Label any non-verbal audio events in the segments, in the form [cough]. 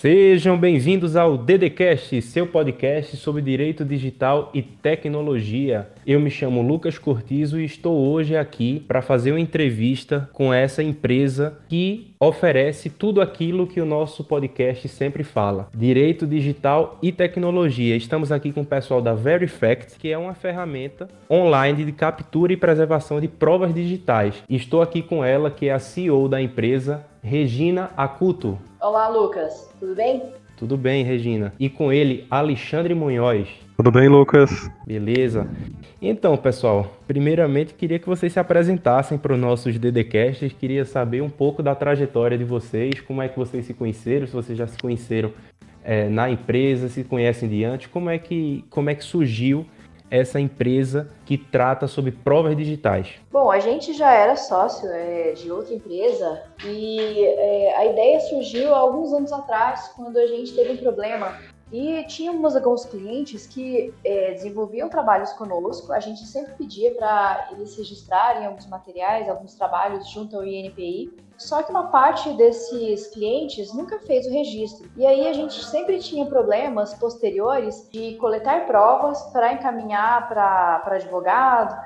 Sejam bem-vindos ao DDCast, seu podcast sobre direito digital e tecnologia. Eu me chamo Lucas Cortizo e estou hoje aqui para fazer uma entrevista com essa empresa que oferece tudo aquilo que o nosso podcast sempre fala: direito digital e tecnologia. Estamos aqui com o pessoal da Verifact, que é uma ferramenta online de captura e preservação de provas digitais. Estou aqui com ela, que é a CEO da empresa, Regina Acuto. Olá, Lucas. Tudo bem? Tudo bem, Regina. E com ele, Alexandre Munhoz. Tudo bem, Lucas? Beleza. Então, pessoal, primeiramente queria que vocês se apresentassem para os nossos DDcasts. Queria saber um pouco da trajetória de vocês, como é que vocês se conheceram, se vocês já se conheceram é, na empresa, se conhecem de antes, como é que, como é que surgiu essa empresa que trata sobre provas digitais? Bom, a gente já era sócio é, de outra empresa e é, a ideia surgiu alguns anos atrás, quando a gente teve um problema e tínhamos alguns clientes que é, desenvolviam trabalhos conosco, a gente sempre pedia para eles registrarem alguns materiais, alguns trabalhos junto ao INPI, só que uma parte desses clientes nunca fez o registro. E aí a gente sempre tinha problemas posteriores de coletar provas para encaminhar para advogado,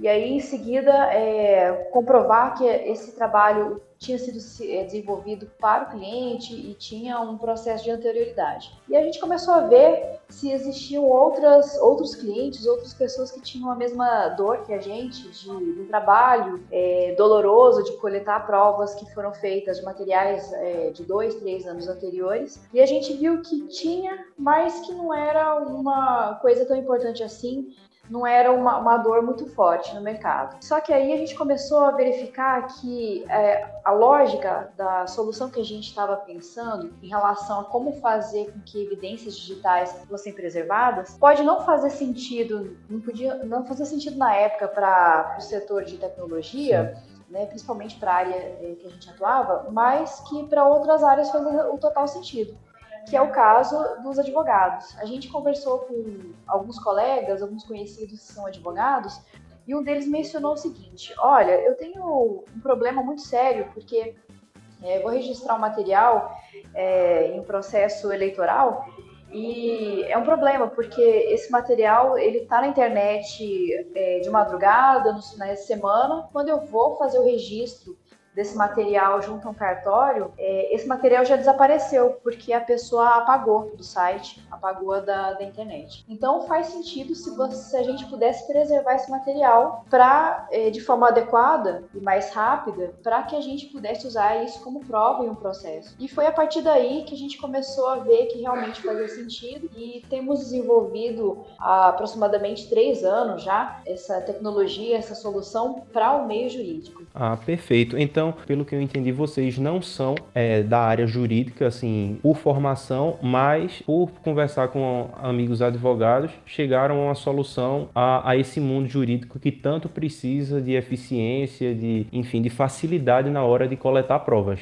e aí em seguida é, comprovar que esse trabalho tinha sido eh, desenvolvido para o cliente e tinha um processo de anterioridade. E a gente começou a ver se existiam outras, outros clientes, outras pessoas que tinham a mesma dor que a gente, de um trabalho é, doloroso de coletar provas que foram feitas de materiais é, de dois, três anos anteriores. E a gente viu que tinha, mas que não era uma coisa tão importante assim não era uma, uma, dor muito forte no mercado. Só que aí a gente começou a verificar que é, a lógica da solução que a gente estava pensando em relação a como fazer com que evidências digitais fossem preservadas pode não fazer sentido, não podia não fazer sentido na época para o setor de tecnologia. Né, principalmente para a área é, que a gente atuava, mas que para outras áreas faz o total sentido que é o caso dos advogados. A gente conversou com alguns colegas, alguns conhecidos que são advogados, e um deles mencionou o seguinte: Olha, eu tenho um problema muito sério, porque é, vou registrar um material é, em processo eleitoral e é um problema porque esse material ele está na internet é, de madrugada, nos finais de semana. Quando eu vou fazer o registro desse material junto a um cartório, é, esse material já desapareceu, porque a pessoa apagou do site, apagou da, da internet. Então faz sentido se, você, se a gente pudesse preservar esse material para é, de forma adequada e mais rápida, para que a gente pudesse usar isso como prova em um processo. E foi a partir daí que a gente começou a ver que realmente fazia sentido e temos desenvolvido há aproximadamente três anos já essa tecnologia, essa solução para o meio jurídico. Ah, perfeito. Então então, pelo que eu entendi, vocês não são é, da área jurídica, assim, por formação, mas por conversar com amigos advogados, chegaram a uma solução a, a esse mundo jurídico que tanto precisa de eficiência, de, enfim, de facilidade na hora de coletar provas.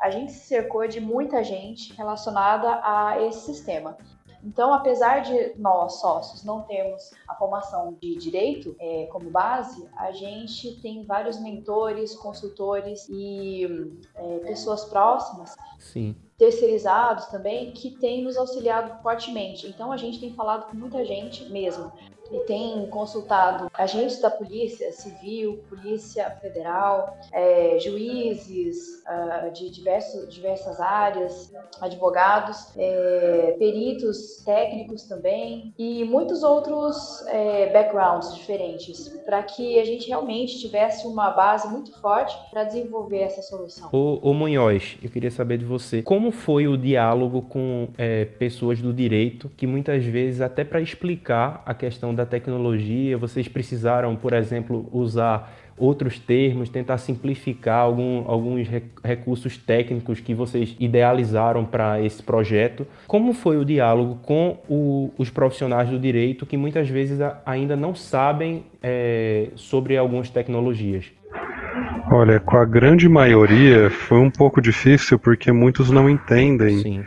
A gente se cercou de muita gente relacionada a esse sistema. Então, apesar de nós, sócios, não termos a formação de direito é, como base, a gente tem vários mentores, consultores e é, pessoas próximas Sim terceirizados também que têm nos auxiliado fortemente. Então a gente tem falado com muita gente mesmo e tem consultado agentes da Polícia Civil, Polícia Federal, é, juízes uh, de diversos, diversas áreas, advogados, é, peritos técnicos também e muitos outros é, backgrounds diferentes para que a gente realmente tivesse uma base muito forte para desenvolver essa solução. O, o Munhoz, eu queria saber de você, como foi o diálogo com é, pessoas do direito que muitas vezes até para explicar a questão da da tecnologia, vocês precisaram, por exemplo, usar outros termos, tentar simplificar algum, alguns recursos técnicos que vocês idealizaram para esse projeto. Como foi o diálogo com o, os profissionais do direito que muitas vezes ainda não sabem é, sobre algumas tecnologias? Olha, com a grande maioria foi um pouco difícil porque muitos não entendem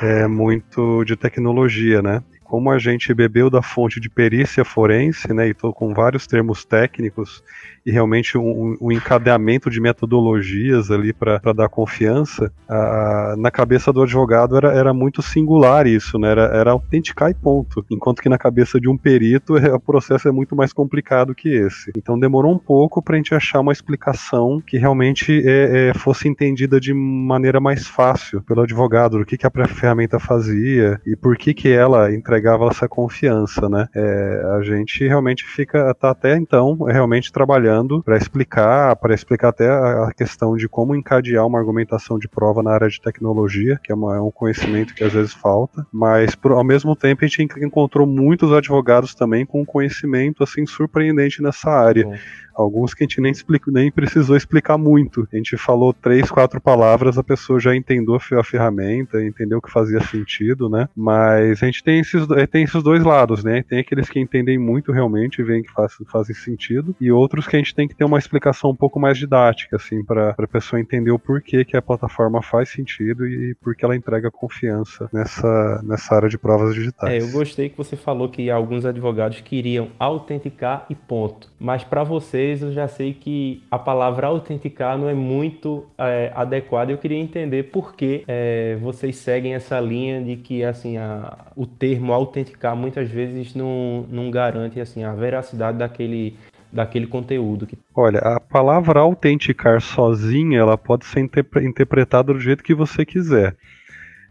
é, muito de tecnologia, né? Como a gente bebeu da fonte de perícia forense, né, e estou com vários termos técnicos e realmente um, um encadeamento de metodologias ali para dar confiança, a, na cabeça do advogado era, era muito singular isso, né? Era, era autenticar e ponto. Enquanto que na cabeça de um perito o processo é muito mais complicado que esse. Então demorou um pouco para a gente achar uma explicação que realmente é, é, fosse entendida de maneira mais fácil pelo advogado, do que, que a ferramenta fazia e por que, que ela entregava essa confiança, né? É, a gente realmente fica, tá até então, realmente trabalhando para explicar, para explicar até a questão de como encadear uma argumentação de prova na área de tecnologia, que é, uma, é um conhecimento que às vezes falta, mas por, ao mesmo tempo a gente encontrou muitos advogados também com conhecimento assim surpreendente nessa área. Bom. Alguns que a gente nem, explicou, nem precisou explicar muito. A gente falou três, quatro palavras, a pessoa já entendeu a ferramenta, entendeu que fazia sentido, né? Mas a gente tem esses, eh, tem esses dois lados, né? Tem aqueles que entendem muito realmente e veem que faz, fazem sentido, e outros que a gente tem que ter uma explicação um pouco mais didática, assim, para a pessoa entender o porquê que a plataforma faz sentido e por que ela entrega confiança nessa, nessa área de provas digitais. É, eu gostei que você falou que alguns advogados queriam autenticar e ponto. Mas para você vocês, eu já sei que a palavra autenticar não é muito é, adequada. Eu queria entender por que é, vocês seguem essa linha de que assim a, o termo autenticar muitas vezes não, não garante assim a veracidade daquele daquele conteúdo. Olha, a palavra autenticar sozinha, ela pode ser interpretada do jeito que você quiser.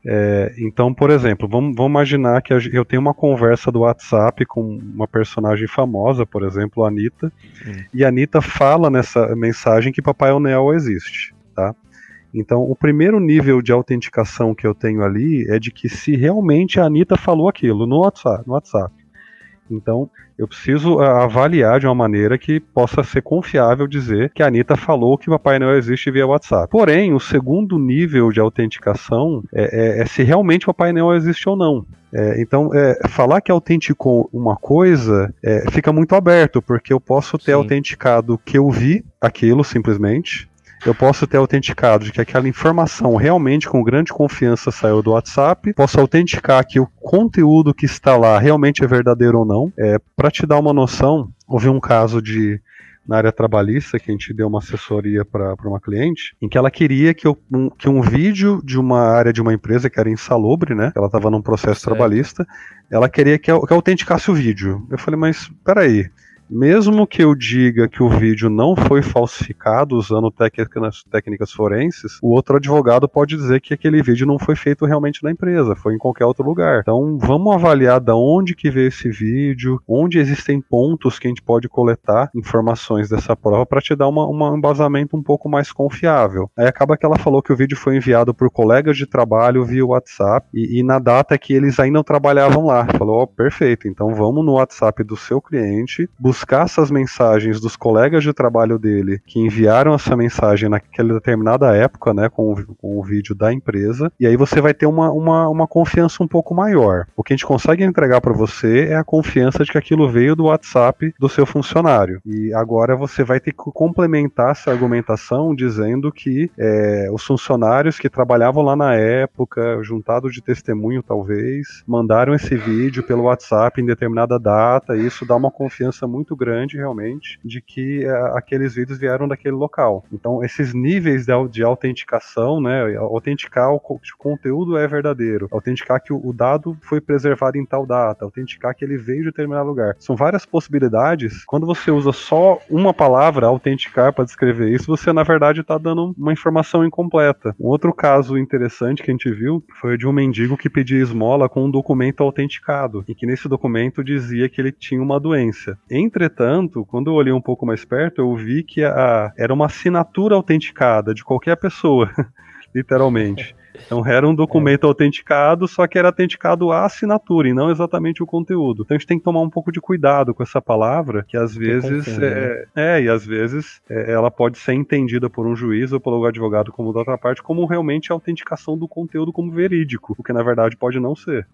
É, então, por exemplo, vamos, vamos, imaginar que eu tenho uma conversa do WhatsApp com uma personagem famosa, por exemplo, a Anitta, hum. e a Anitta fala nessa mensagem que Papai Noel existe, tá? Então, o primeiro nível de autenticação que eu tenho ali é de que se realmente a Anitta falou aquilo no WhatsApp, no WhatsApp então, eu preciso ah, avaliar de uma maneira que possa ser confiável dizer que a Anitta falou que o Papai Noel existe via WhatsApp. Porém, o segundo nível de autenticação é, é, é se realmente o Papai Noel existe ou não. É, então, é, falar que autenticou uma coisa é, fica muito aberto, porque eu posso ter Sim. autenticado que eu vi aquilo simplesmente, eu posso ter autenticado de que aquela informação realmente com grande confiança saiu do WhatsApp, posso autenticar que o conteúdo que está lá realmente é verdadeiro ou não. É, Para te dar uma noção, houve um caso de na área trabalhista, que a gente deu uma assessoria para uma cliente, em que ela queria que, eu, um, que um vídeo de uma área de uma empresa que era insalubre, né? Ela estava num processo certo. trabalhista, ela queria que eu, que eu autenticasse o vídeo. Eu falei, mas peraí, mesmo que eu diga que o vídeo não foi falsificado usando técnicas, técnicas forenses, o outro advogado pode dizer que aquele vídeo não foi feito realmente na empresa, foi em qualquer outro lugar. Então vamos avaliar da onde que veio esse vídeo, onde existem pontos que a gente pode coletar informações dessa prova para te dar uma, um embasamento um pouco mais confiável. Aí acaba que ela falou que o vídeo foi enviado por colegas de trabalho via WhatsApp e, e na data que eles ainda não trabalhavam lá. Falou, oh, perfeito, então vamos no WhatsApp do seu cliente, buscar buscar essas mensagens dos colegas de trabalho dele que enviaram essa mensagem naquela determinada época, né, com com o vídeo da empresa, e aí você vai ter uma, uma, uma confiança um pouco maior. O que a gente consegue entregar para você é a confiança de que aquilo veio do WhatsApp do seu funcionário. E agora você vai ter que complementar essa argumentação dizendo que é, os funcionários que trabalhavam lá na época, juntado de testemunho talvez, mandaram esse vídeo pelo WhatsApp em determinada data, e isso dá uma confiança muito muito grande, realmente, de que uh, aqueles vídeos vieram daquele local. Então, esses níveis de, de autenticação, né, autenticar o, o conteúdo é verdadeiro, autenticar que o, o, dado foi preservado em tal data, autenticar que ele veio de determinado lugar. São várias possibilidades. Quando você usa só uma palavra, autenticar, para descrever isso, você, na verdade, está dando uma informação incompleta. Um outro caso interessante que a gente viu foi de um mendigo que pedia esmola com um documento autenticado, e que nesse documento dizia que ele tinha uma doença. Entre Entretanto, quando eu olhei um pouco mais perto, eu vi que a, era uma assinatura autenticada de qualquer pessoa, [laughs] literalmente. Então era um documento é. autenticado, só que era autenticado a assinatura e não exatamente o conteúdo. Então a gente tem que tomar um pouco de cuidado com essa palavra, que às vezes confundo, é, né? é, e às vezes é, ela pode ser entendida por um juiz ou pelo advogado como da outra parte como realmente a autenticação do conteúdo como verídico, o que na verdade pode não ser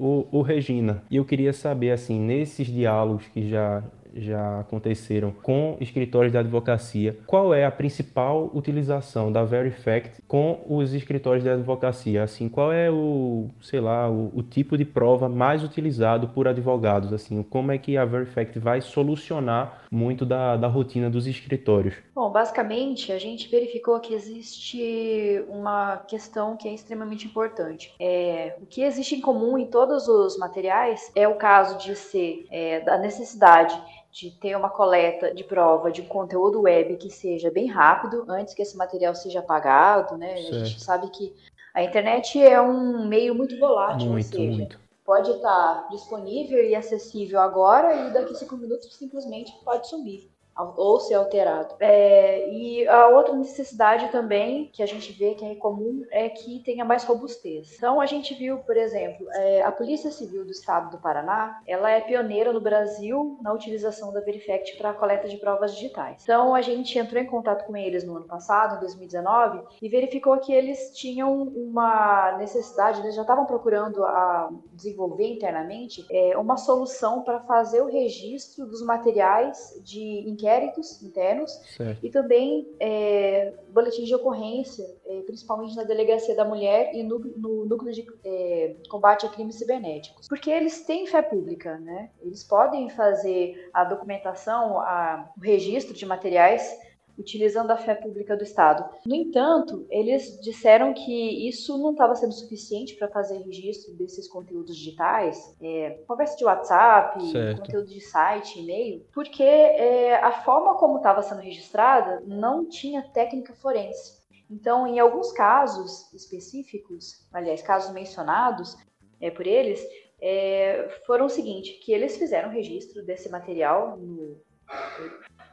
o, o Regina. E eu queria saber, assim, nesses diálogos que já, já aconteceram com escritórios de advocacia. Qual é a principal utilização da Verifact com os escritórios de advocacia? Assim, qual é o, sei lá, o, o tipo de prova mais utilizado por advogados? Assim, como é que a Verifact vai solucionar muito da, da rotina dos escritórios? Bom, basicamente a gente verificou que existe uma questão que é extremamente importante. É, o que existe em comum em todos os materiais é o caso de ser é, da necessidade de ter uma coleta de prova de um conteúdo web que seja bem rápido antes que esse material seja apagado, né? Certo. A gente sabe que a internet é um meio muito volátil, muito, seja, muito. pode estar disponível e acessível agora e daqui a cinco minutos simplesmente pode sumir ou ser alterado. É, e a outra necessidade também que a gente vê que é comum é que tenha mais robustez. Então a gente viu, por exemplo, é, a Polícia Civil do Estado do Paraná, ela é pioneira no Brasil na utilização da Verifact para a coleta de provas digitais. Então a gente entrou em contato com eles no ano passado, em 2019, e verificou que eles tinham uma necessidade, eles já estavam procurando a desenvolver internamente é, uma solução para fazer o registro dos materiais de inquéritos internos certo. e também é, boletins de ocorrência, é, principalmente na Delegacia da Mulher e no, no Núcleo de é, Combate a Crimes Cibernéticos. Porque eles têm fé pública, né? Eles podem fazer a documentação, a, o registro de materiais utilizando a fé pública do Estado. No entanto, eles disseram que isso não estava sendo suficiente para fazer registro desses conteúdos digitais, é, conversa de WhatsApp, certo. conteúdo de site, e-mail, porque é, a forma como estava sendo registrada não tinha técnica forense. Então, em alguns casos específicos, aliás, casos mencionados é, por eles, é, foram o seguinte, que eles fizeram registro desse material no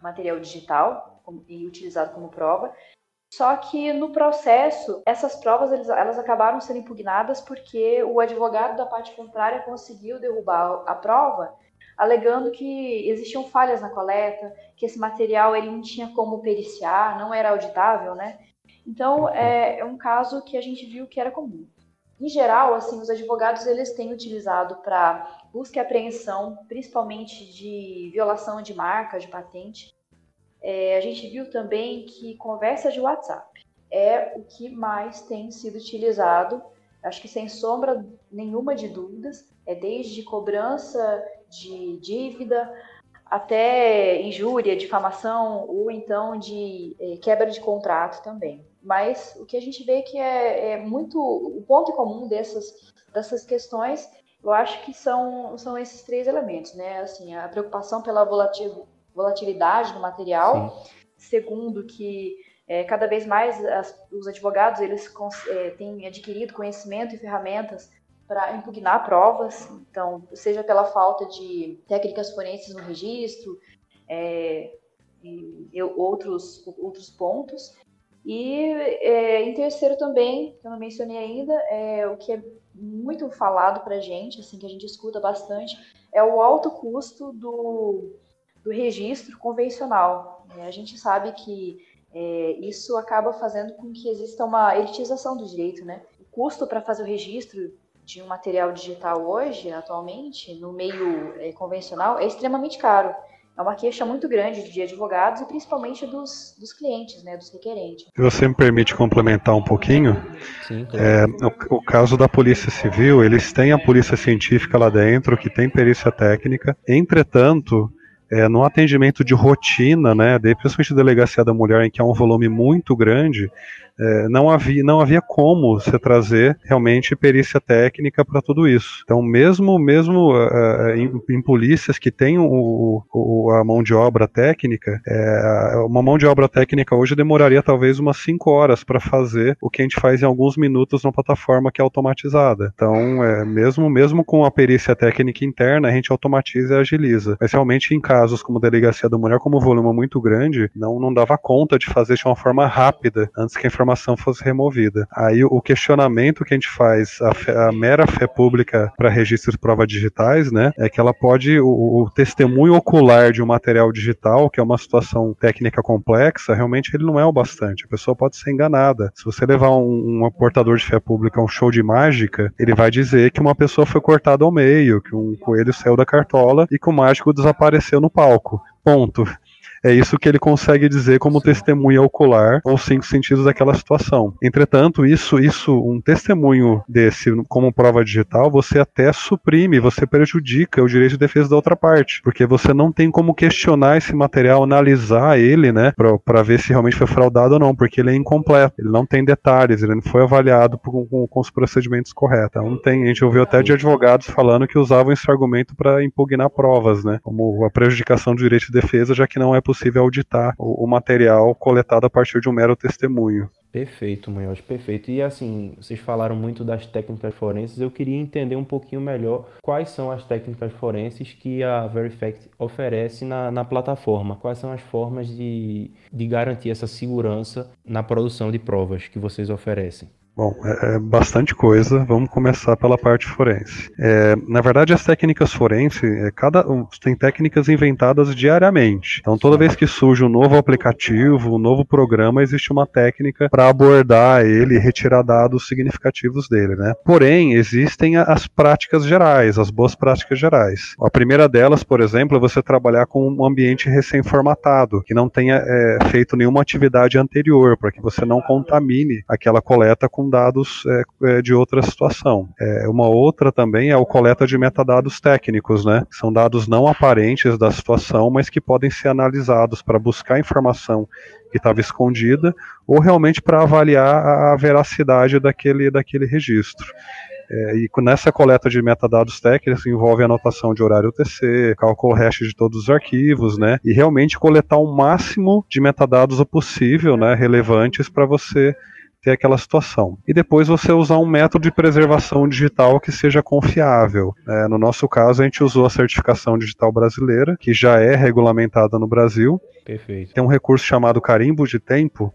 material digital e utilizado como prova. Só que no processo, essas provas eles, elas acabaram sendo impugnadas porque o advogado da parte contrária conseguiu derrubar a prova, alegando que existiam falhas na coleta, que esse material ele não tinha como periciar, não era auditável, né? Então é, é um caso que a gente viu que era comum. Em geral, assim, os advogados eles têm utilizado para busca e apreensão, principalmente de violação de marca, de patente, é, a gente viu também que conversa de WhatsApp é o que mais tem sido utilizado, acho que sem sombra nenhuma de dúvidas, é desde cobrança de dívida até injúria, difamação ou então de é, quebra de contrato também. Mas o que a gente vê que é, é muito o ponto comum dessas, dessas questões, eu acho que são, são esses três elementos, né? Assim, a preocupação pela volatilidade volatilidade do material. Sim. Segundo, que é, cada vez mais as, os advogados eles é, têm adquirido conhecimento e ferramentas para impugnar provas, então, seja pela falta de técnicas forenses no registro, é, e, outros, outros pontos. E é, em terceiro também, que eu não mencionei ainda, é o que é muito falado para a gente, assim, que a gente escuta bastante, é o alto custo do, do registro convencional. Né? A gente sabe que é, isso acaba fazendo com que exista uma elitização do direito, né? O custo para fazer o registro de um material digital hoje, atualmente, no meio é, convencional, é extremamente caro. É uma queixa muito grande de advogados e principalmente dos, dos clientes, né, dos requerentes. Se você me permite complementar um pouquinho, Sim, claro. é, o, o, caso da Polícia Civil, eles têm a Polícia Científica lá dentro, que tem perícia técnica. Entretanto, é, no atendimento de rotina, né, principalmente delegacia da mulher, em que é um volume muito grande, é, não, havia, não havia como você trazer realmente perícia técnica para tudo isso. Então, mesmo, mesmo uh, em, em, polícias que têm o, o, a mão de obra técnica, é, uma mão de obra técnica hoje demoraria talvez umas 5 horas para fazer o que a gente faz em alguns minutos numa plataforma que é automatizada. Então, é, mesmo, mesmo com a perícia técnica interna, a gente automatiza e agiliza. Mas realmente, em casos como delegacia da mulher, como o volume é muito grande, não, não dava conta de fazer de uma forma rápida antes que a informação informação fosse removida. Aí o questionamento que a gente faz, a, fé, a mera fé pública para registro de provas digitais, né, é que ela pode, o, o, testemunho ocular de um material digital, que é uma situação técnica complexa, realmente ele não é o bastante. A pessoa pode ser enganada. Se você levar um, um portador de fé pública a um show de mágica, ele vai dizer que uma pessoa foi cortada ao meio, que um coelho saiu da cartola e que o mágico desapareceu no palco. Ponto. É isso que ele consegue dizer como testemunha ocular ou cinco sentidos daquela situação. Entretanto, isso, isso, um testemunho desse como prova digital, você até suprime, você prejudica o direito de defesa da outra parte, porque você não tem como questionar esse material, analisar ele, né, para ver se realmente foi fraudado ou não, porque ele é incompleto, ele não tem detalhes, ele não foi avaliado com, com, com os procedimentos corretos. Não tem, a gente ouviu até de advogados falando que usavam esse argumento para impugnar provas, né, como a prejudicação do direito de defesa, já que não é possível auditar o, o material coletado a partir de um mero testemunho. Perfeito, Munhoz, perfeito. E assim, vocês falaram muito das técnicas forenses, eu queria entender um pouquinho melhor quais são as técnicas forenses que a Verifact oferece na, na plataforma. Quais são as formas de, de garantir essa segurança na produção de provas que vocês oferecem? Bom, é, é, bastante coisa. Vamos começar pela parte forense. É, na verdade, as técnicas forenses, é, cada tem técnicas inventadas diariamente. Então, toda vez que surge um novo aplicativo, um novo programa, existe uma técnica para abordar ele e retirar dados significativos dele, né? Porém, existem as práticas gerais, as boas práticas gerais. A primeira delas, por exemplo, é você trabalhar com um ambiente recém-formatado, que não tenha é, feito nenhuma atividade anterior, para que você não contamine aquela coleta com dados é, é, de outra situação. É, uma outra também é o coleta de metadados técnicos, né? São dados não aparentes da situação, mas que podem ser analisados para buscar informação que estava escondida ou realmente para avaliar a veracidade daquele, daquele registro. É, e nessa coleta de metadados técnicos envolve anotação de horário UTC, cálculo hash de todos os arquivos, né? E realmente coletar o máximo de metadados possível, né, relevantes para você ter aquela situação. E depois você usar um método de preservação digital que seja confiável. É, no nosso caso, a gente usou a certificação digital brasileira, que já é regulamentada no Brasil. Perfeito. Tem um recurso chamado carimbo de tempo,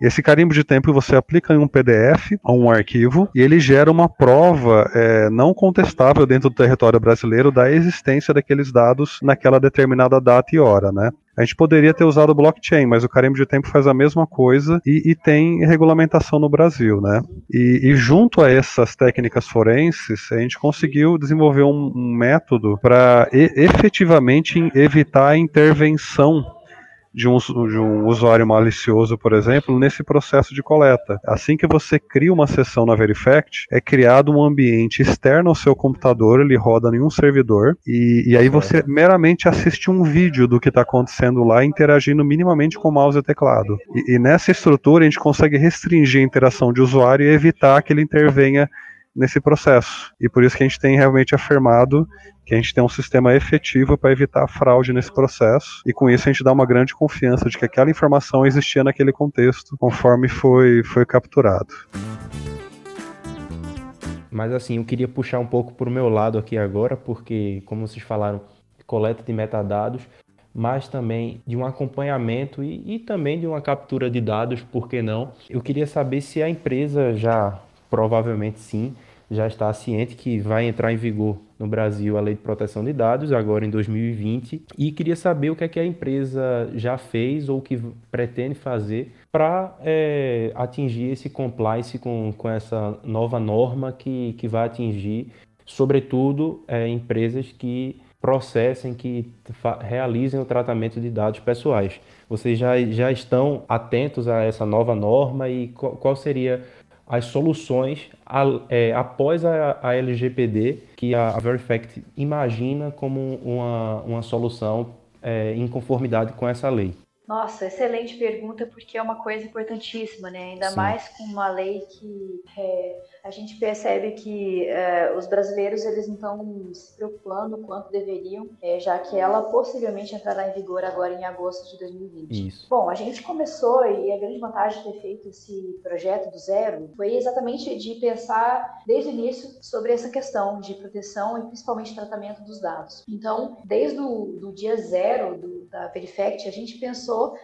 esse carimbo de tempo você aplica em um PDF ou um arquivo e ele gera uma prova é, não contestável dentro do território brasileiro da existência daqueles dados naquela determinada data e hora, né? A gente poderia ter usado blockchain, mas o carimbo de tempo faz a mesma coisa e, e tem regulamentação no Brasil, né? E, e, junto a essas técnicas forenses, a gente conseguiu desenvolver um, um método para efetivamente evitar a intervenção de um, de um, usuário malicioso, por exemplo, nesse processo de coleta. Assim que você cria uma sessão na Verifact, é criado um ambiente externo ao seu computador, ele roda em um servidor, e, e aí você meramente assiste um vídeo do que está acontecendo lá, interagindo minimamente com mouse e teclado. E, e nessa estrutura a gente consegue restringir a interação de usuário e evitar que ele intervenha nesse processo. E por isso que a gente tem realmente afirmado que a gente tem um sistema efetivo para evitar a fraude nesse processo, e com isso a gente dá uma grande confiança de que aquela informação existia naquele contexto, conforme foi, foi capturado. Mas assim, eu queria puxar um pouco para o meu lado aqui agora, porque, como vocês falaram, coleta de metadados, mas também de um acompanhamento e, e também de uma captura de dados, por que não? Eu queria saber se a empresa já, provavelmente sim, já está ciente que vai entrar em vigor no Brasil a Lei de Proteção de Dados, agora em 2020, e queria saber o que é que a empresa já fez ou que pretende fazer para é, atingir esse compliance com, com essa nova norma que, que vai atingir, sobretudo, é, empresas que processem, que realizem o tratamento de dados pessoais. Vocês já, já estão atentos a essa nova norma e qual, qual seria as soluções é, após a, a, LGPD que a, a Verifact imagina como uma, uma solução é, em conformidade com essa lei. Nossa, excelente pergunta, porque é uma coisa importantíssima, né? Ainda Sim. mais com uma lei que é, a gente percebe que é, os brasileiros eles não estão se preocupando quanto deveriam, é, já que ela possivelmente entrará em vigor agora em agosto de 2020. Isso. Bom, a gente começou e a grande vantagem de ter feito esse projeto do zero foi exatamente de pensar desde o início sobre essa questão de proteção e principalmente tratamento dos dados. Então, desde o do dia zero do, da Verifact, a gente pensou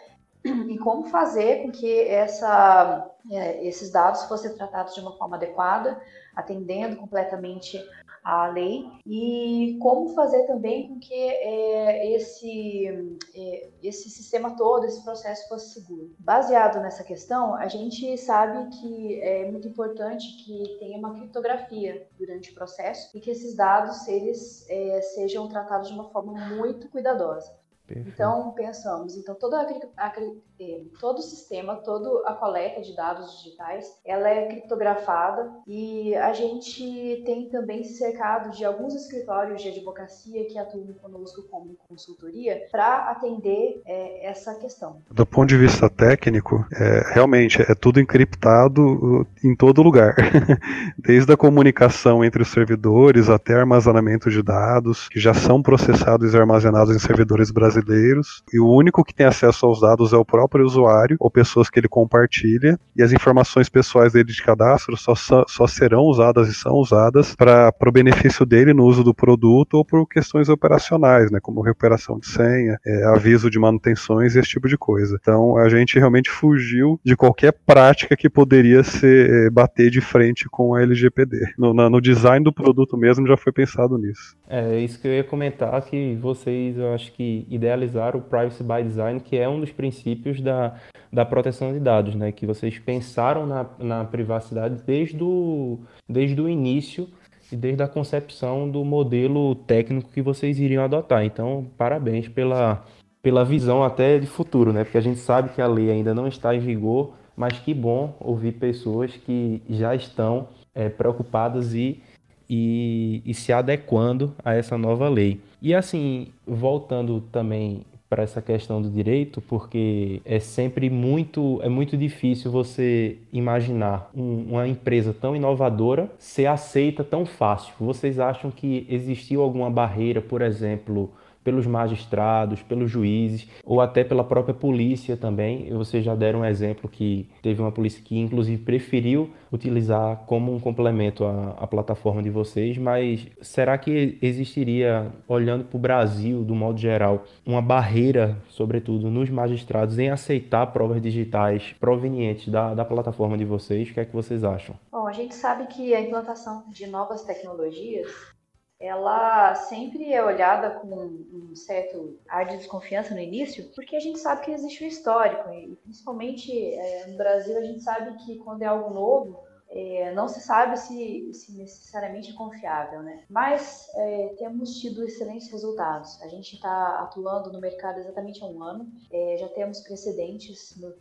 em como fazer com que essa, é, esses dados fossem tratados de uma forma adequada, atendendo completamente a lei e como fazer também com que é, esse, é, esse sistema todo, esse processo fosse seguro. Baseado nessa questão, a gente sabe que é muito importante que tenha uma criptografia durante o processo e que esses dados eles é, sejam tratados de uma forma muito cuidadosa. Perfeito. Então, pensamos, então a, a, é, todo o sistema, toda a coleta de dados digitais, ela é criptografada e a gente tem também se cercado de alguns escritórios de advocacia que atuam conosco como consultoria para atender é, essa questão. Do ponto de vista técnico, é, realmente é tudo encriptado uh, em todo lugar, [laughs] desde a comunicação entre os servidores até armazenamento de dados que já são processados e armazenados em servidores brasileiros brasileiros, e o único que tem acesso aos dados é o próprio usuário ou pessoas que ele compartilha, e as informações pessoais dele de cadastro só, só serão usadas e são usadas para o benefício dele no uso do produto ou por questões operacionais, né, como recuperação de senha, é, aviso de manutenções e esse tipo de coisa. Então a gente realmente fugiu de qualquer prática que poderia ser é, bater de frente com a LGPD. No, no design do produto mesmo já foi pensado nisso. É isso que eu ia comentar que vocês, eu acho que idealizar o Privacy by Design, que é um dos princípios da, da proteção de dados, né? Que vocês pensaram na, na privacidade desde o, desde o início e desde a concepção do modelo técnico que vocês iriam adotar. Então, parabéns pela, pela visão até de futuro, né? Porque a gente sabe que a lei ainda não está em vigor, mas que bom ouvir pessoas que já estão é, preocupadas e e, e se adequando a essa nova lei. E assim, voltando também para essa questão do direito, porque é sempre muito, é muito difícil você imaginar um, uma empresa tão inovadora ser aceita tão fácil. Vocês acham que existiu alguma barreira, por exemplo, pelos magistrados, pelos juízes ou até pela própria polícia também. Vocês já deram um exemplo que teve uma polícia que inclusive preferiu utilizar como um complemento à, plataforma de vocês, mas será que existiria, olhando para o Brasil do modo geral, uma barreira, sobretudo nos magistrados, em aceitar provas digitais provenientes da, da plataforma de vocês? O que é que vocês acham? Bom, a gente sabe que a implantação de novas tecnologias ela sempre é olhada com um certo ar de desconfiança no início, porque a gente sabe que existe um histórico, e principalmente é, no Brasil a gente sabe que quando é algo novo, é, não se sabe se, se, necessariamente é confiável, né? Mas é, temos tido excelentes resultados. A gente está atuando no mercado exatamente há um ano, é, já temos precedentes no,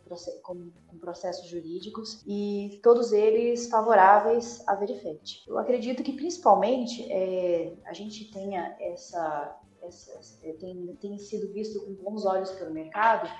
com, com, processos jurídicos e todos eles favoráveis à Verifact. Eu acredito que principalmente é, a gente tenha essa é, tem, tem sido visto com bons olhos pelo mercado,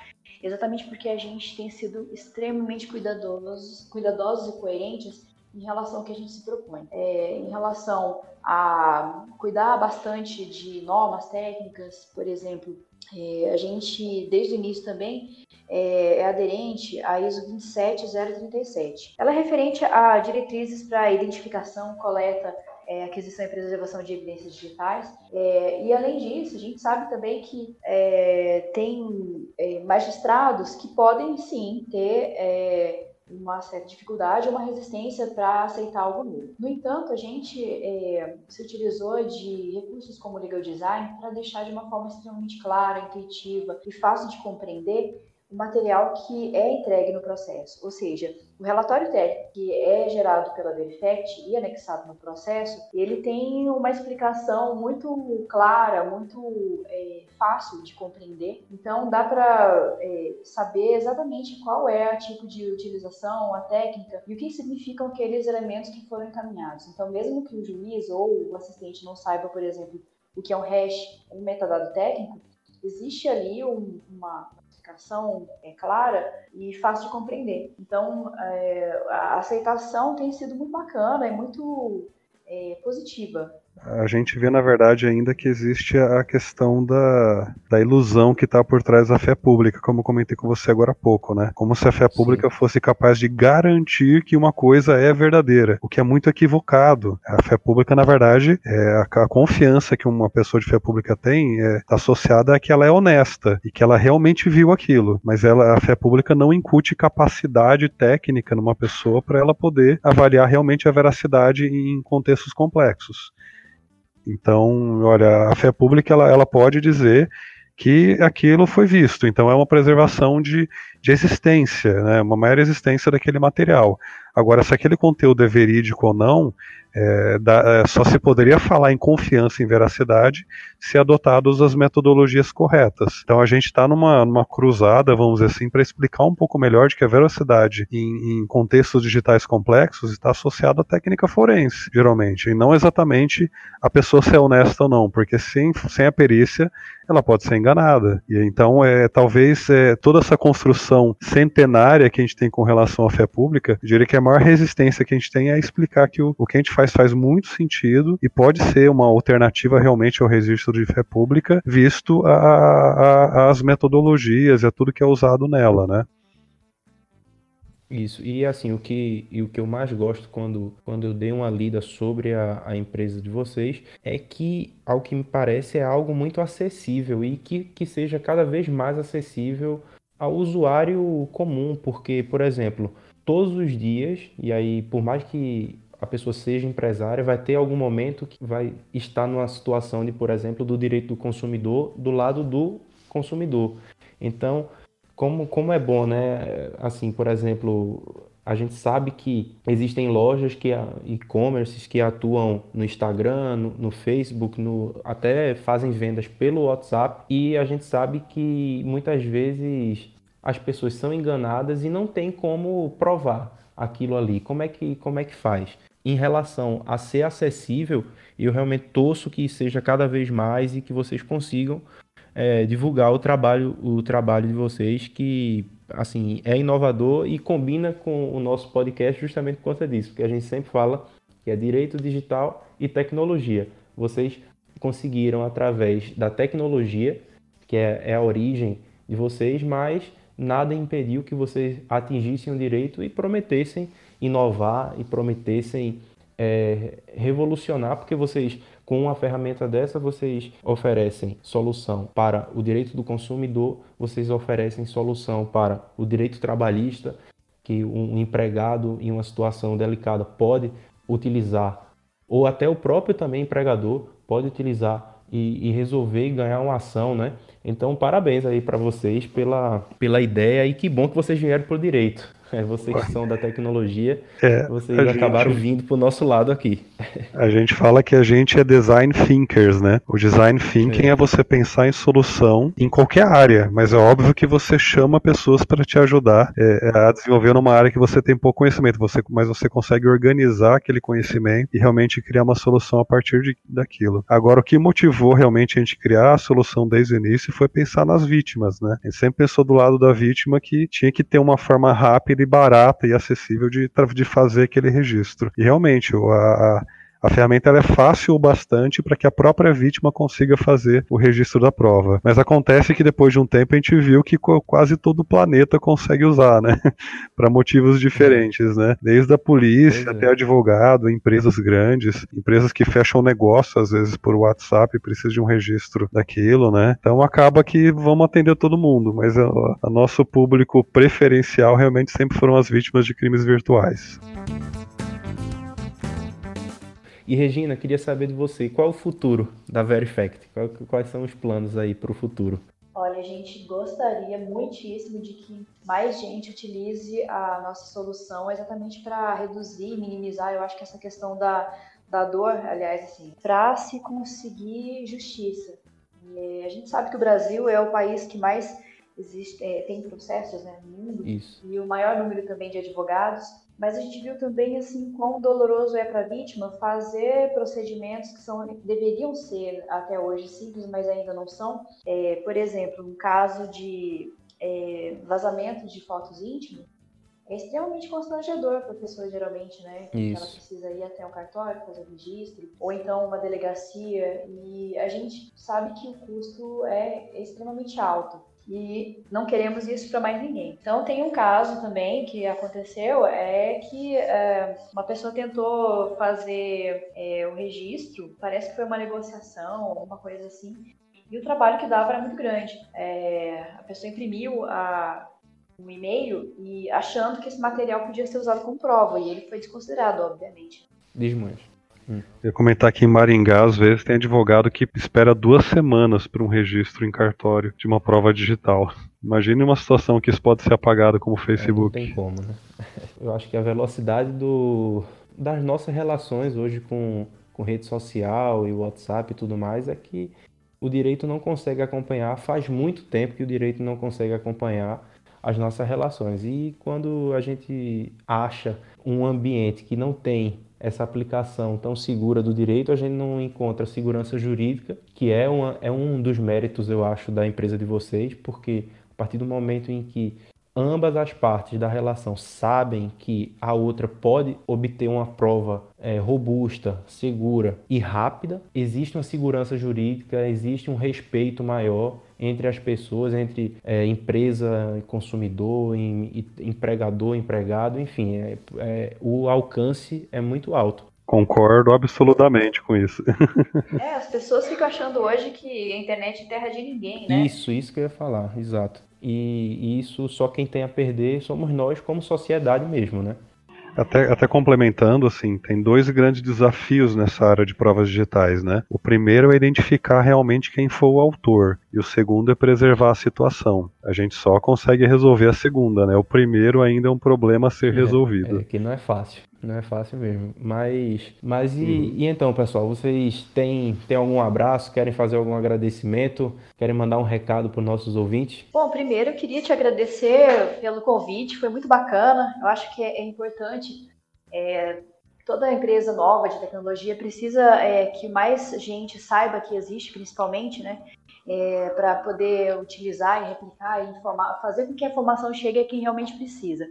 exatamente porque a gente tem sido extremamente cuidadosos, cuidadosos e coerentes em relação ao que a gente se propõe. É, em relação a cuidar bastante de normas técnicas, por exemplo, é, a gente, desde o início também, é, é, aderente à ISO 27037. Ela é referente a diretrizes para identificação, coleta, é, aquisição e preservação de evidências digitais. É, e além disso, a gente sabe também que é, tem é, magistrados que podem sim ter é, uma certa dificuldade ou uma resistência para aceitar algo novo. No entanto, a gente é, se utilizou de recursos como legal design para deixar de uma forma extremamente clara, intuitiva e fácil de compreender o material que é entregue no processo. Ou seja, o relatório técnico que é gerado pela Verifact e anexado no processo, ele tem uma explicação muito clara, muito é, fácil de compreender. Então, dá para é, saber exatamente qual é o tipo de utilização, a técnica e o que significam aqueles elementos que foram encaminhados. Então, mesmo que o juiz ou o assistente não saiba, por exemplo, o que é um hash, um metadado técnico, existe ali um, uma explicação é, clara e fácil de compreender. Então, é, a aceitação tem sido muito bacana e muito é, positiva a gente vê, na verdade, ainda que existe a questão da, da ilusão que está por trás da fé pública, como comentei com você agora há pouco, né? Como se a fé pública Sim. fosse capaz de garantir que uma coisa é verdadeira, o que é muito equivocado. A fé pública, na verdade, é a, a confiança que uma pessoa de fé pública tem é, tá associada a que ela é honesta e que ela realmente viu aquilo. Mas ela, a fé pública não incute capacidade técnica numa pessoa para ela poder avaliar realmente a veracidade em contextos complexos. Então, olha, a fé pública ela, ela pode dizer que aquilo foi visto. Então é uma preservação de, de existência, né, uma maior existência daquele material. Agora, se aquele conteúdo é verídico ou não, é, da, é, só se poderia falar em confiança em veracidade se adotadas as metodologias corretas. Então a gente está numa, numa cruzada, vamos dizer assim, para explicar um pouco melhor de que a veracidade em, em contextos digitais complexos está associada à técnica forense, geralmente, e não exatamente a pessoa ser honesta ou não, porque sem, sem a perícia ela pode ser enganada. E então, é, talvez é, toda essa construção centenária que a gente tem com relação à fé pública, eu diria que a maior resistência que a gente tem é explicar que o, o que a gente faz faz muito sentido e pode ser uma alternativa realmente ao registro de fé pública, visto a, a, as metodologias e a tudo que é usado nela, né? Isso, e assim, o que, e o que eu mais gosto quando, quando eu dei uma lida sobre a, a empresa de vocês é que, ao que me parece, é algo muito acessível e que, que seja cada vez mais acessível ao usuário comum, porque, por exemplo, todos os dias, e aí por mais que a pessoa seja empresária, vai ter algum momento que vai estar numa situação de, por exemplo, do direito do consumidor do lado do consumidor. Então, como, como é bom, né? Assim, por exemplo, a gente sabe que existem lojas que e-commerces que atuam no Instagram, no, no, Facebook, no, até fazem vendas pelo WhatsApp e a gente sabe que muitas vezes as pessoas são enganadas e não tem como provar aquilo ali. Como é que, como é que faz? Em relação a ser acessível, eu realmente torço que seja cada vez mais e que vocês consigam é, divulgar o trabalho, o trabalho de vocês, que assim é inovador e combina com o nosso podcast justamente por conta disso, porque a gente sempre fala que é direito digital e tecnologia. Vocês conseguiram através da tecnologia, que é, é a origem de vocês, mas nada impediu que vocês atingissem o direito e prometessem inovar e prometessem é, revolucionar, porque vocês, com uma ferramenta dessa, vocês oferecem solução para o direito do consumidor, vocês oferecem solução para o direito trabalhista, que um empregado em uma situação delicada pode utilizar, ou até o próprio também empregador pode utilizar e, e resolver e ganhar uma ação, né? Então, parabéns aí para vocês pela, pela ideia e que bom que vocês vieram para o direito. É, vocês que são da tecnologia, é, vocês acabaram gente, vindo para o nosso lado aqui. A gente fala que a gente é design thinkers, né? O design thinking é, é você pensar em solução em qualquer área, mas é óbvio que você chama pessoas para te ajudar é, a desenvolver numa área que você tem pouco conhecimento, você, mas você consegue organizar aquele conhecimento e realmente criar uma solução a partir de, daquilo. Agora, o que motivou realmente a gente criar a solução desde o início foi pensar nas vítimas, né? A gente sempre pensou do lado da vítima que tinha que ter uma forma rápida e barata e acessível de, de fazer aquele registro. E realmente, a, a ferramenta é fácil o bastante para que a própria vítima consiga fazer o registro da prova. Mas acontece que depois de um tempo a gente viu que quase todo o planeta consegue usar, né? [laughs] para motivos diferentes, né? Desde a polícia é. até advogado, empresas grandes, empresas que fecham negócio às vezes por WhatsApp, precisam de um registro daquilo, né? Então acaba que vamos atender todo mundo, mas o nosso público preferencial realmente sempre foram as vítimas de crimes virtuais. E Regina, queria saber de você, qual é o futuro da Verifact? Quais são os planos aí para o futuro? Olha, a gente gostaria muitíssimo de que mais gente utilize a nossa solução exatamente para reduzir, minimizar, eu acho que essa questão da, da dor, aliás, assim, para se conseguir justiça. E a gente sabe que o Brasil é o país que mais existe, é, tem processos né, no mundo Isso. e o maior número também de advogados. Mas a gente viu também assim quão doloroso é para a vítima fazer procedimentos que são deveriam ser até hoje simples, mas ainda não são. É, por exemplo, um caso de é, vazamento de fotos íntimas é extremamente constrangedor para a pessoa geralmente, né? Isso. Ela precisa ir até um cartório fazer o registro, ou então uma delegacia, e a gente sabe que o custo é extremamente alto e não queremos isso para mais ninguém. Então tem um caso também que aconteceu é que é, uma pessoa tentou fazer é, o registro, parece que foi uma negociação, alguma coisa assim, e o trabalho que dava era muito grande. É, a pessoa imprimiu a, um e-mail e achando que esse material podia ser usado como prova e ele foi desconsiderado, obviamente. Desmanche. Hum. Eu comentar que em Maringá, às vezes, tem advogado que espera duas semanas para um registro em cartório de uma prova digital. Imagine uma situação que isso pode ser apagado como o Facebook. É, não tem como, né? [laughs] Eu acho que a velocidade do, das nossas relações hoje com, com rede social e WhatsApp e tudo mais é que o direito não consegue acompanhar, faz muito tempo que o direito não consegue acompanhar as nossas relações. E quando a gente acha um ambiente que não tem essa aplicação tão segura do direito, a gente não encontra segurança jurídica, que é, uma, é um dos méritos, eu acho, da empresa de vocês, porque a partir do momento em que ambas as partes da relação sabem que a outra pode obter uma prova é, robusta, segura e rápida, existe uma segurança jurídica, existe um respeito maior entre as pessoas, entre é, empresa, consumidor, em, empregador, empregado, enfim, é, é, o alcance é muito alto. Concordo absolutamente com isso. [laughs] É, as pessoas ficam achando hoje que a internet é terra de ninguém, né? Isso, isso que eu ia falar, exato. E, isso só quem tem a perder somos nós como sociedade mesmo, né? Até, até complementando, assim, tem dois grandes desafios nessa área de provas digitais, né? O primeiro é identificar realmente quem foi o autor, e o segundo é preservar a situação. A gente só consegue resolver a segunda, né? O primeiro ainda é um problema a ser é, resolvido. É, que não é fácil. Não é fácil mesmo. Mas, mas e, uhum. e, então, pessoal, vocês têm, têm algum abraço? Querem fazer algum agradecimento? Querem mandar um recado para os nossos ouvintes? Bom, primeiro eu queria te agradecer pelo convite, foi muito bacana. Eu acho que é, é importante. É, toda empresa nova de tecnologia precisa é, que mais gente saiba que existe, principalmente, né? É, para poder utilizar e replicar e informar, fazer com que a informação chegue a quem realmente precisa.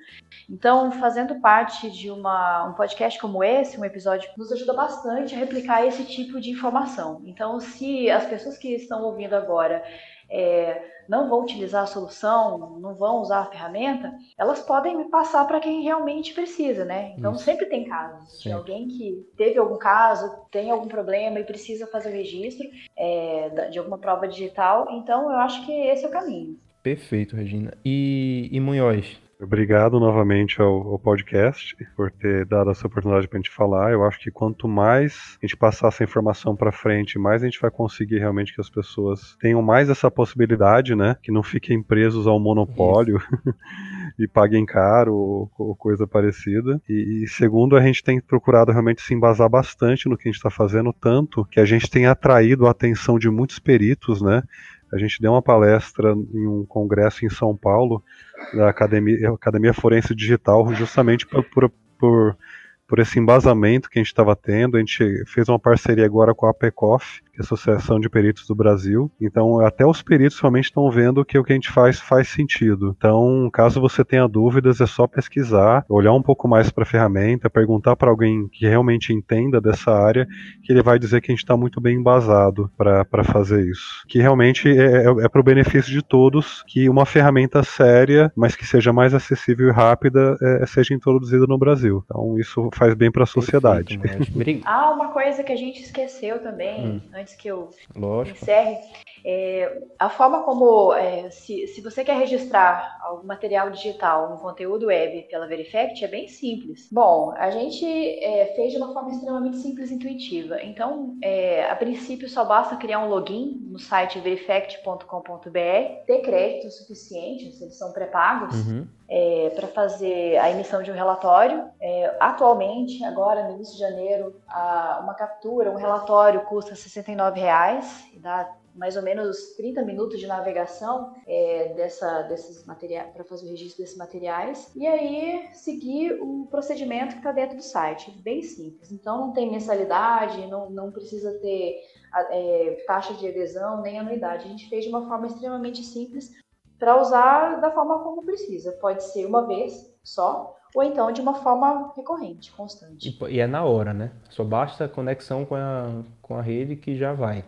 Então, fazendo parte de uma, um podcast como esse, um episódio, nos ajuda bastante a replicar esse tipo de informação. Então, se as pessoas que estão ouvindo agora é, não vão utilizar a solução, não vão usar a ferramenta, elas podem me passar para quem realmente precisa, né? Então Isso. sempre tem casos de alguém que teve algum caso, tem algum problema e precisa fazer o registro é, de alguma prova digital. Então eu acho que esse é o caminho. Perfeito, Regina. E, e Munhoz, Obrigado novamente ao, ao, podcast por ter dado essa oportunidade para a gente falar. Eu acho que quanto mais a gente passar essa informação para frente, mais a gente vai conseguir realmente que as pessoas tenham mais essa possibilidade, né? Que não fiquem presos ao monopólio [laughs] e paguem caro ou, ou coisa parecida. E, e, segundo, a gente tem procurado realmente se embasar bastante no que a gente está fazendo, tanto que a gente tem atraído a atenção de muitos peritos, né? A gente deu uma palestra em um congresso em São Paulo, da Academia, Academia Forense Digital, justamente por, por, por, por esse embasamento que a gente estava tendo. A gente fez uma parceria agora com a APECOF, Associação de Peritos do Brasil. Então, até os peritos realmente estão vendo que o que a gente faz faz sentido. Então, caso você tenha dúvidas, é só pesquisar, olhar um pouco mais para a ferramenta, perguntar para alguém que realmente entenda dessa área, que ele vai dizer que a gente está muito bem embasado para fazer isso. Que realmente é, é, é para o benefício de todos que uma ferramenta séria, mas que seja mais acessível e rápida, é, seja introduzida no Brasil. Então, isso faz bem para a sociedade. [laughs] ah, uma coisa que a gente esqueceu também, hum antes que eu Lógico. encerre, é, a forma como, é, se, se você quer registrar algum material digital, um conteúdo web pela Verifact, é bem simples. Bom, a gente é, fez de uma forma extremamente simples e intuitiva. Então, é, a princípio, só basta criar um login no site verifact.com.br, ter crédito suficiente, se eles são pré-pagos, uhum. É, para fazer a emissão de um relatório. É, atualmente, agora no início de janeiro, a, uma captura, um relatório custa R$ 69,00 e dá mais ou menos 30 minutos de navegação é, dessa, desses materiais para fazer o registro desses materiais e aí seguir o procedimento que está dentro do site, bem simples. Então não tem mensalidade, não, não precisa ter é, taxa de adesão nem anuidade. A gente fez de uma forma extremamente simples para usar da forma como precisa. Pode ser uma vez só ou então de uma forma recorrente, constante. E, é na hora, né? Só basta a conexão com a, com a rede que já vai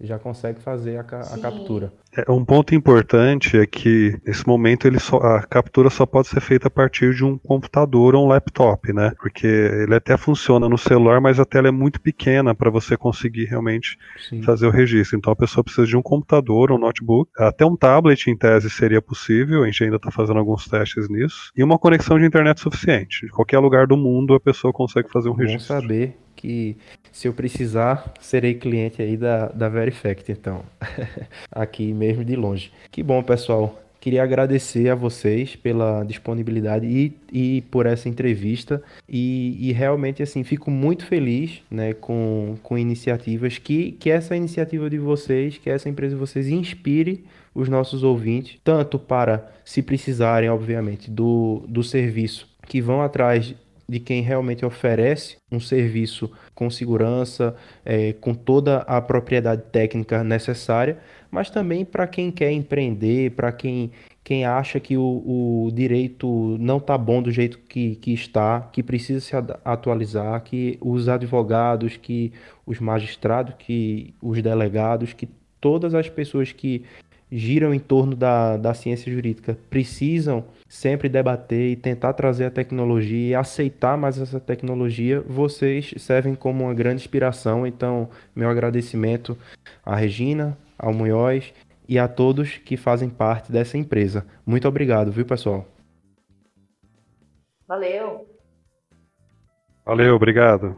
já consegue fazer a, a captura. É, um ponto importante é que nesse momento ele só, a captura só pode ser feita a partir de um computador ou um laptop, né? Porque ele até funciona no celular, mas a tela é muito pequena para você conseguir realmente Sim. fazer o registro. Então a pessoa precisa de um computador, um notebook, até um tablet em tese seria possível. A gente ainda está fazendo alguns testes nisso e uma conexão de internet suficiente. De qualquer lugar do mundo a pessoa consegue fazer um registro. Vamos saber que se eu precisar, serei cliente aí da, da Verifact, então, [laughs] aqui mesmo de longe. Que bom, pessoal. Queria agradecer a vocês pela disponibilidade e, e por essa entrevista. E, e, realmente, assim, fico muito feliz né, com, com iniciativas que, que essa iniciativa de vocês, que essa empresa de vocês inspire os nossos ouvintes, tanto para, se precisarem, obviamente, do, do serviço, que vão atrás de quem realmente oferece um serviço com segurança, é, com toda a propriedade técnica necessária, mas também para quem quer empreender, para quem, quem acha que o, o direito não está bom do jeito que, que está, que precisa se atualizar, que os advogados, que os magistrados, que os delegados, que todas as pessoas que giram em torno da, da ciência jurídica precisam sempre debater e tentar trazer a tecnologia e aceitar mais essa tecnologia, vocês servem como uma grande inspiração. Então, meu agradecimento à Regina, ao Munhoz e a todos que fazem parte dessa empresa. Muito obrigado, viu, pessoal? Valeu. Valeu, obrigado.